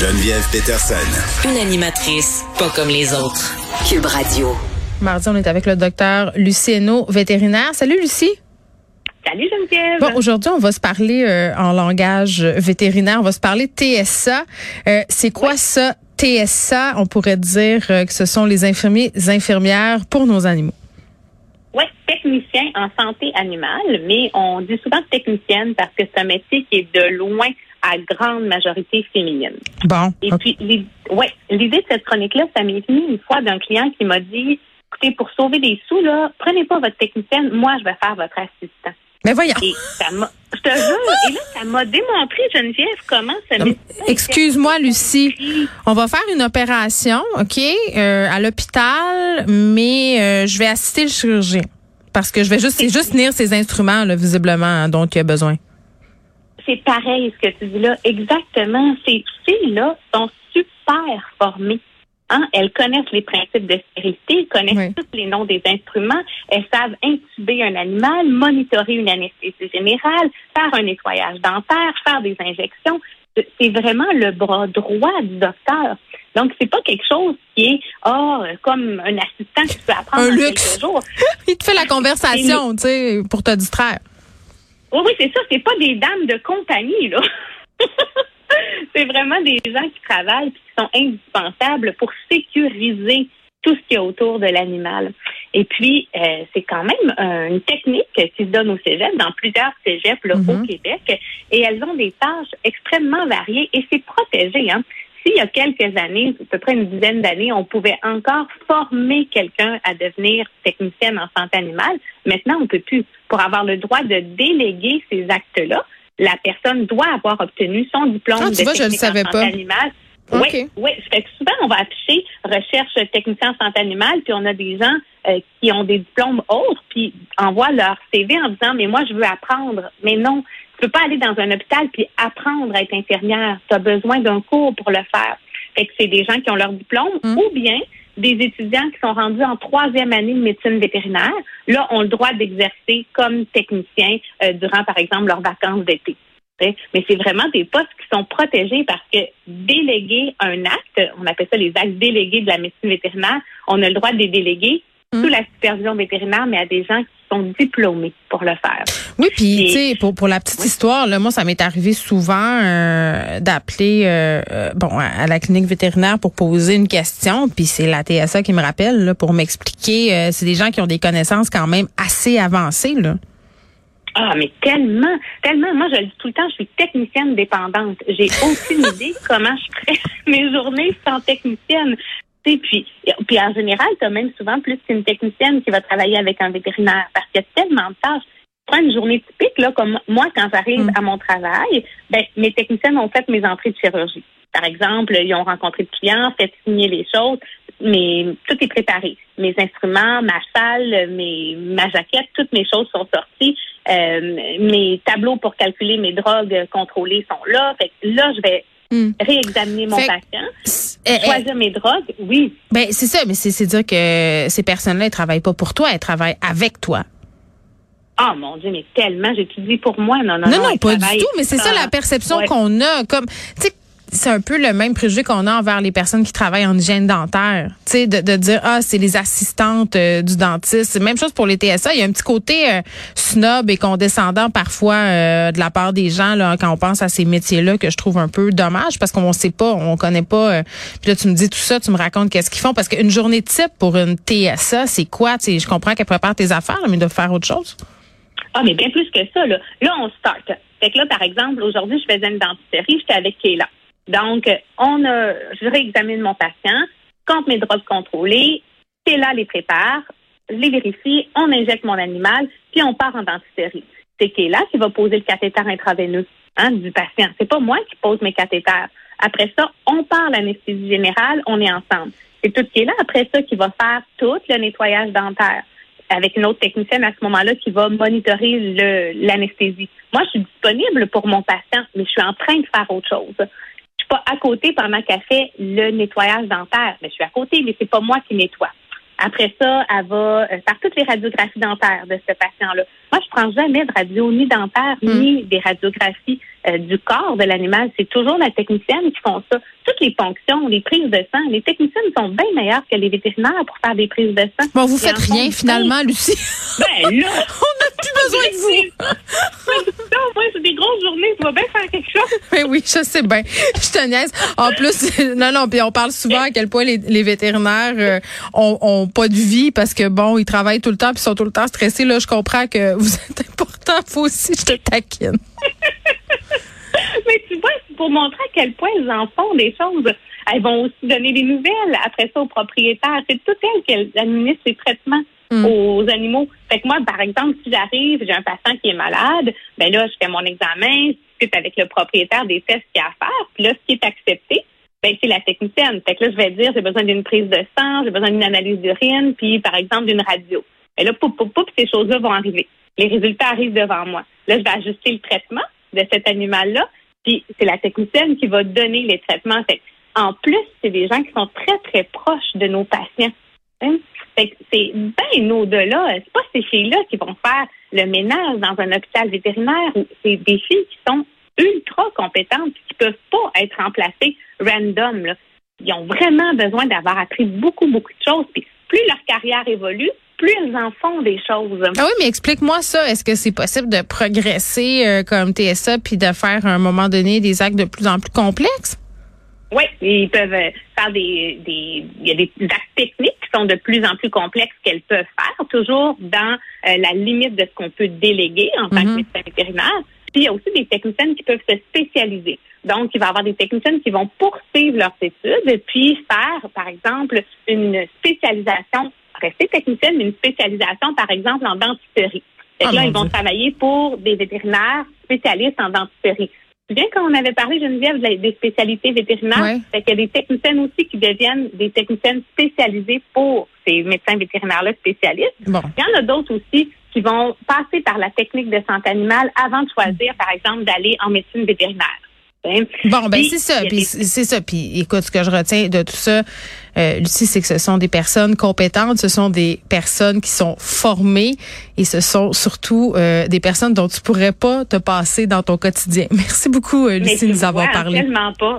Geneviève Peterson. Une animatrice pas comme les autres. Cube Radio. Mardi, on est avec le docteur Lucie Hainaut, vétérinaire. Salut Lucie. Salut Geneviève. Bon, aujourd'hui, on va se parler euh, en langage vétérinaire. On va se parler TSA. Euh, c'est quoi ça, TSA? On pourrait dire euh, que ce sont les infirmiers, infirmières pour nos animaux. Oui, technicien en santé animale, mais on dit souvent technicienne parce que c'est un métier qui est de loin à grande majorité féminine. Bon. Et puis, ouais, l'idée de cette chronique-là, ça m'est venu une fois d'un client qui m'a dit, écoutez, pour sauver des sous, là, prenez pas votre technicienne, moi, je vais faire votre assistant. Mais voyons. Et ça m'a, je te jure, et là, ça m'a démontré, Geneviève, comment ça Excuse-moi, Lucie. On va faire une opération, OK, euh, à l'hôpital, mais euh, je vais assister le chirurgien. Parce que je vais juste, c'est juste tenir ces instruments, là, visiblement, hein, dont il a besoin c'est pareil ce que tu dis là. Exactement. Ces filles-là sont super formées. Hein? Elles connaissent les principes de stérilité, connaissent tous les noms des instruments, elles savent intuber un animal, monitorer une anesthésie générale, faire un nettoyage dentaire, faire des injections. C'est vraiment le bras droit du docteur. Donc, c'est pas quelque chose qui est oh, comme un assistant qui peut apprendre un en luxe. quelques jours. Il te fait la conversation, tu sais, pour te distraire. Oui, oui, c'est ça. C'est pas des dames de compagnie, là. c'est vraiment des gens qui travaillent et qui sont indispensables pour sécuriser tout ce qui est autour de l'animal. Et puis, euh, c'est quand même une technique qui se donne au cégep, dans plusieurs cégeps là, au mm-hmm. Québec, et elles ont des tâches extrêmement variées et c'est protégé. Hein? S'il y a quelques années, à peu près une dizaine d'années, on pouvait encore former quelqu'un à devenir technicienne en santé animale, maintenant, on ne peut plus. Pour avoir le droit de déléguer ces actes-là, la personne doit avoir obtenu son diplôme ah, de vois, je le savais en santé animale. Oui, oui. Fait que souvent, on va afficher recherche technicien en santé animale, puis on a des gens euh, qui ont des diplômes autres, puis envoient leur CV en disant, mais moi, je veux apprendre. Mais non, tu peux pas aller dans un hôpital puis apprendre à être infirmière. Tu as besoin d'un cours pour le faire. Fait que c'est des gens qui ont leur diplôme hum. ou bien des étudiants qui sont rendus en troisième année de médecine vétérinaire, là, ont le droit d'exercer comme technicien euh, durant, par exemple, leurs vacances d'été. Mais c'est vraiment des postes qui sont protégés parce que déléguer un acte, on appelle ça les actes délégués de la médecine vétérinaire, on a le droit de les déléguer sous la supervision vétérinaire, mais à des gens qui sont diplômés pour le faire. Oui, puis tu sais, pour, pour la petite histoire, là, moi, ça m'est arrivé souvent euh, d'appeler euh, euh, bon à la clinique vétérinaire pour poser une question, puis c'est la TSA qui me rappelle là, pour m'expliquer. c'est des gens qui ont des connaissances quand même assez avancées là. Ah, mais tellement, tellement. Moi, je le dis tout le temps, je suis technicienne dépendante. J'ai aucune idée comment je ferais mes journées sans technicienne. Puis, puis en général, tu as même souvent plus qu'une technicienne qui va travailler avec un vétérinaire parce qu'il y a tellement de tâches. Prends une journée typique, là, comme moi, quand j'arrive mm. à mon travail, ben, mes techniciennes ont fait mes entrées de chirurgie. Par exemple, ils ont rencontré le client, fait signer les choses, mais tout est préparé. Mes instruments, ma salle, mes, ma jaquette, toutes mes choses sont sorties. Euh, mes tableaux pour calculer mes drogues contrôlées sont là. Fait là, je vais Hmm. réexaminer mon patient, eh, eh. choisir mes drogues, oui. Ben c'est ça, mais c'est dire que ces personnes-là, elles travaillent pas pour toi, elles travaillent avec toi. Ah mon Dieu, mais tellement, j'étudie pour moi. Non, non, non. Non, non, pas du tout, mais c'est ça la perception qu'on a. Comme, tu sais, c'est un peu le même préjugé qu'on a envers les personnes qui travaillent en hygiène dentaire. Tu sais, de, de, dire ah c'est les assistantes euh, du dentiste. Même chose pour les TSA. Il y a un petit côté euh, snob et condescendant parfois euh, de la part des gens là quand on pense à ces métiers-là que je trouve un peu dommage parce qu'on sait pas, on connaît pas. puis là tu me dis tout ça, tu me racontes qu'est-ce qu'ils font parce qu'une journée type pour une TSA c'est quoi? Tu sais, je comprends qu'elle prépare tes affaires mais de faire autre chose. Ah mais bien plus que ça là. Là on start. Fait que là par exemple aujourd'hui je faisais une dentisterie, j'étais avec Kayla. Donc, on a, je réexamine mon patient, compte mes drogues contrôlées, c'est là les prépare, les vérifie, on injecte mon animal, puis on part en dentisterie. C'est qui est là qui va poser le cathéter intraveineux hein, du patient. C'est pas moi qui pose mes cathéters. Après ça, on part l'anesthésie générale, on est ensemble. C'est tout qui est là. Après ça, qui va faire tout le nettoyage dentaire avec une autre technicienne à ce moment-là qui va monitorer l'anesthésie. Moi, je suis disponible pour mon patient, mais je suis en train de faire autre chose pas à côté pendant qu'elle fait le nettoyage dentaire. Mais je suis à côté, mais c'est pas moi qui nettoie. Après ça, elle va euh, faire toutes les radiographies dentaires de ce patient-là. Moi, je prends jamais de radio ni dentaire hmm. ni des radiographies. euh, du corps de l'animal, c'est toujours la technicienne qui font ça. Toutes les fonctions, les prises de sang, les techniciennes sont bien meilleures que les vétérinaires pour faire des prises de sang. Bon, vous faites rien finalement, Lucie. Ben là, on n'a plus besoin de vous. non, moi, c'est des grosses journées, tu vas bien faire quelque chose? Ben oui, je sais bien. Je te niaise. En plus, non, non, puis on parle souvent à quel point les, les vétérinaires euh, ont, ont, pas de vie parce que bon, ils travaillent tout le temps puis sont tout le temps stressés. Là, je comprends que vous êtes important. Faut aussi, je te taquine. Mais tu vois, c'est pour montrer à quel point ils en font des choses. Elles vont aussi donner des nouvelles après ça aux propriétaires. C'est tout elles qui administrent les traitements mm. aux animaux. Fait que moi, par exemple, si j'arrive, j'ai un patient qui est malade, ben là, je fais mon examen, je discute avec le propriétaire des tests qu'il y a à faire. Puis là, ce qui est accepté, ben, c'est la technicienne. Fait que là, je vais dire, j'ai besoin d'une prise de sang, j'ai besoin d'une analyse d'urine, puis par exemple d'une radio. Et là, poup, poup, poup, ces choses-là vont arriver. Les résultats arrivent devant moi. Là, je vais ajuster le traitement de cet animal-là, puis c'est la technicienne qui va donner les traitements. Fait en plus, c'est des gens qui sont très, très proches de nos patients. Hein? C'est bien au-delà. C'est pas ces filles-là qui vont faire le ménage dans un hôpital vétérinaire. C'est des filles qui sont ultra compétentes, qui peuvent pas être remplacées random. Là. Ils ont vraiment besoin d'avoir appris beaucoup, beaucoup de choses. Puis plus leur carrière évolue, plus elles en font des choses. Ah oui, mais explique-moi ça. Est-ce que c'est possible de progresser euh, comme TSA puis de faire à un moment donné des actes de plus en plus complexes? Oui, ils peuvent euh, faire des, des, il y a des actes techniques sont de plus en plus complexes qu'elles peuvent faire, toujours dans euh, la limite de ce qu'on peut déléguer en tant que mm-hmm. médecin vétérinaire. Puis il y a aussi des techniciennes qui peuvent se spécialiser. Donc, il va y avoir des techniciennes qui vont poursuivre leurs études et puis faire, par exemple, une spécialisation, rester technicienne, mais une spécialisation, par exemple, en dentisterie. Et ah, là, ils vont travailler pour des vétérinaires spécialistes en dentisterie. Bien quand on avait parlé, Geneviève, des spécialités vétérinaires, il y a des techniciennes aussi qui deviennent des techniciennes spécialisées pour ces médecins vétérinaires-là spécialistes. Il y en a d'autres aussi qui vont passer par la technique de santé animale avant de choisir, par exemple, d'aller en médecine vétérinaire. Bon, ben c'est ça. Puis c'est ça. Puis écoute, ce que je retiens de tout ça, euh, Lucie, c'est que ce sont des personnes compétentes, ce sont des personnes qui sont formées et ce sont surtout euh, des personnes dont tu pourrais pas te passer dans ton quotidien. Merci beaucoup, euh, Lucie, de nous avoir parlé. pas.